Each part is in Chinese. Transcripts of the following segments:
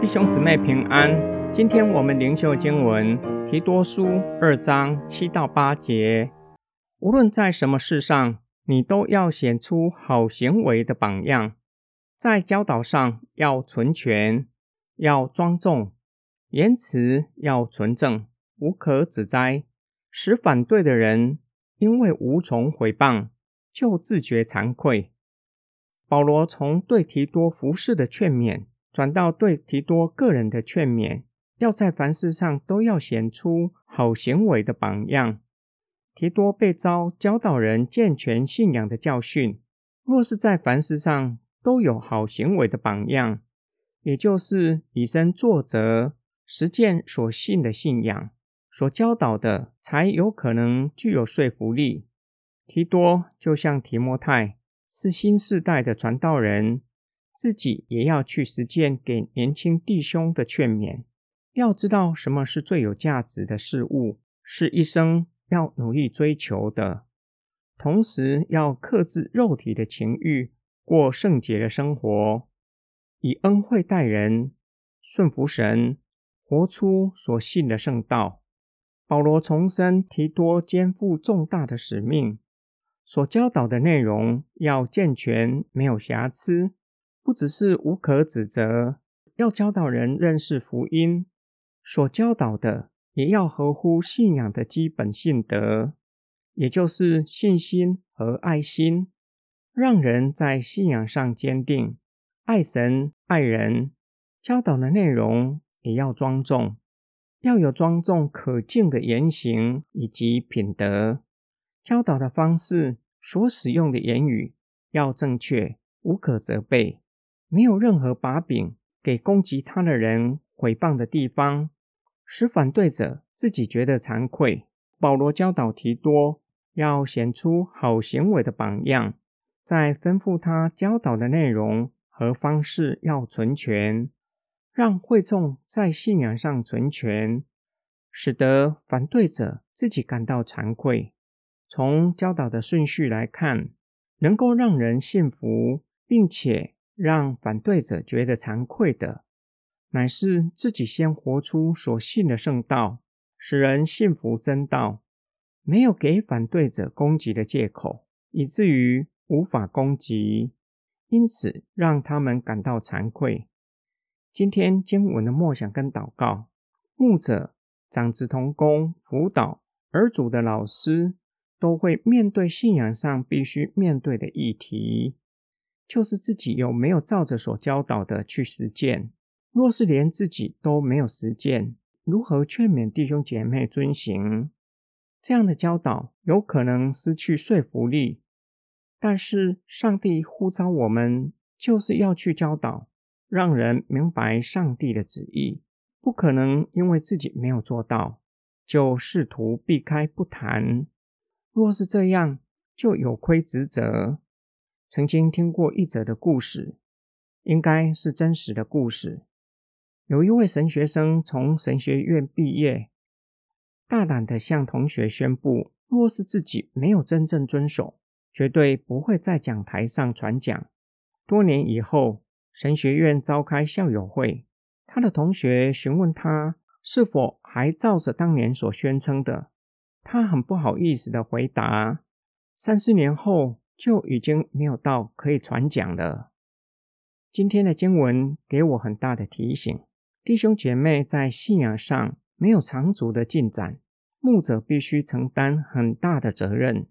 弟兄姊妹平安，今天我们灵修经文提多书二章七到八节。无论在什么事上，你都要显出好行为的榜样，在教导上要纯全，要庄重，言辞要纯正，无可指摘，使反对的人因为无从回谤，就自觉惭愧。保罗从对提多服事的劝勉，转到对提多个人的劝勉，要在凡事上都要显出好行为的榜样。提多被召教导人健全信仰的教训，若是在凡事上都有好行为的榜样，也就是以身作则，实践所信的信仰，所教导的，才有可能具有说服力。提多就像提摩太，是新世代的传道人。自己也要去实践给年轻弟兄的劝勉，要知道什么是最有价值的事物，是一生要努力追求的。同时要克制肉体的情欲，过圣洁的生活，以恩惠待人，顺服神，活出所信的圣道。保罗重申提多肩负重大的使命，所教导的内容要健全，没有瑕疵。不只是无可指责，要教导人认识福音，所教导的也要合乎信仰的基本信德，也就是信心和爱心，让人在信仰上坚定，爱神爱人。教导的内容也要庄重，要有庄重可敬的言行以及品德。教导的方式，所使用的言语要正确，无可责备。没有任何把柄给攻击他的人毁谤的地方，使反对者自己觉得惭愧。保罗教导提多要显出好行为的榜样，在吩咐他教导的内容和方式要存全，让会众在信仰上存全，使得反对者自己感到惭愧。从教导的顺序来看，能够让人信服，并且。让反对者觉得惭愧的，乃是自己先活出所信的圣道，使人信服真道，没有给反对者攻击的借口，以至于无法攻击，因此让他们感到惭愧。今天经文的默想跟祷告，牧者、长子同工、辅导、儿组的老师，都会面对信仰上必须面对的议题。就是自己有没有照着所教导的去实践。若是连自己都没有实践，如何劝勉弟兄姐妹遵行？这样的教导有可能失去说服力。但是上帝呼召我们，就是要去教导，让人明白上帝的旨意。不可能因为自己没有做到，就试图避开不谈。若是这样，就有亏职责。曾经听过一则的故事，应该是真实的故事。有一位神学生从神学院毕业，大胆地向同学宣布，若是自己没有真正遵守，绝对不会在讲台上传讲。多年以后，神学院召开校友会，他的同学询问他是否还照着当年所宣称的，他很不好意思的回答：三四年后。就已经没有道可以传讲了。今天的经文给我很大的提醒：弟兄姐妹在信仰上没有长足的进展，牧者必须承担很大的责任。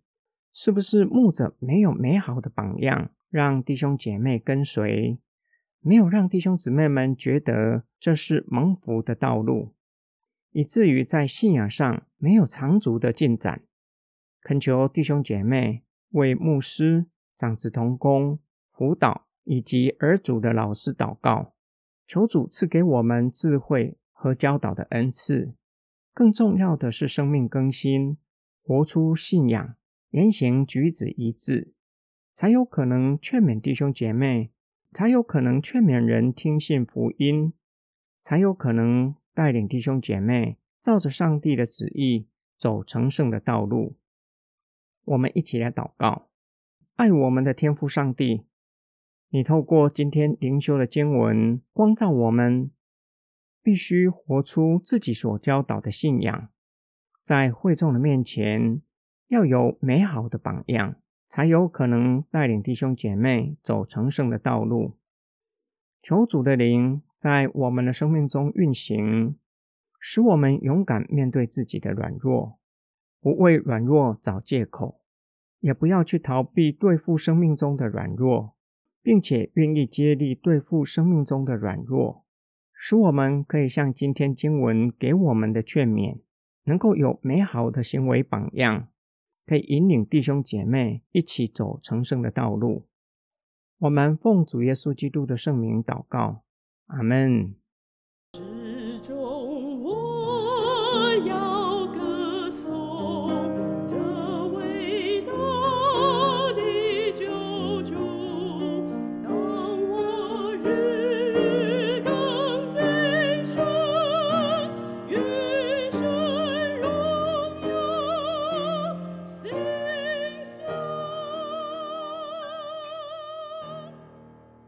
是不是牧者没有美好的榜样，让弟兄姐妹跟随，没有让弟兄姊妹们觉得这是蒙福的道路，以至于在信仰上没有长足的进展？恳求弟兄姐妹。为牧师、长子同工、辅导以及儿组的老师祷告，求主赐给我们智慧和教导的恩赐。更重要的是生命更新，活出信仰，言行举止一致，才有可能劝勉弟兄姐妹，才有可能劝勉人听信福音，才有可能带领弟兄姐妹照着上帝的旨意走成圣的道路。我们一起来祷告，爱我们的天父上帝，你透过今天灵修的经文光照我们，必须活出自己所教导的信仰，在会众的面前要有美好的榜样，才有可能带领弟兄姐妹走成圣的道路。求主的灵在我们的生命中运行，使我们勇敢面对自己的软弱，不为软弱找借口，也不要去逃避对付生命中的软弱，并且愿意接力对付生命中的软弱，使我们可以像今天经文给我们的劝勉，能够有美好的行为榜样，可以引领弟兄姐妹一起走成圣的道路。我们奉主耶稣基督的圣名祷告，阿门。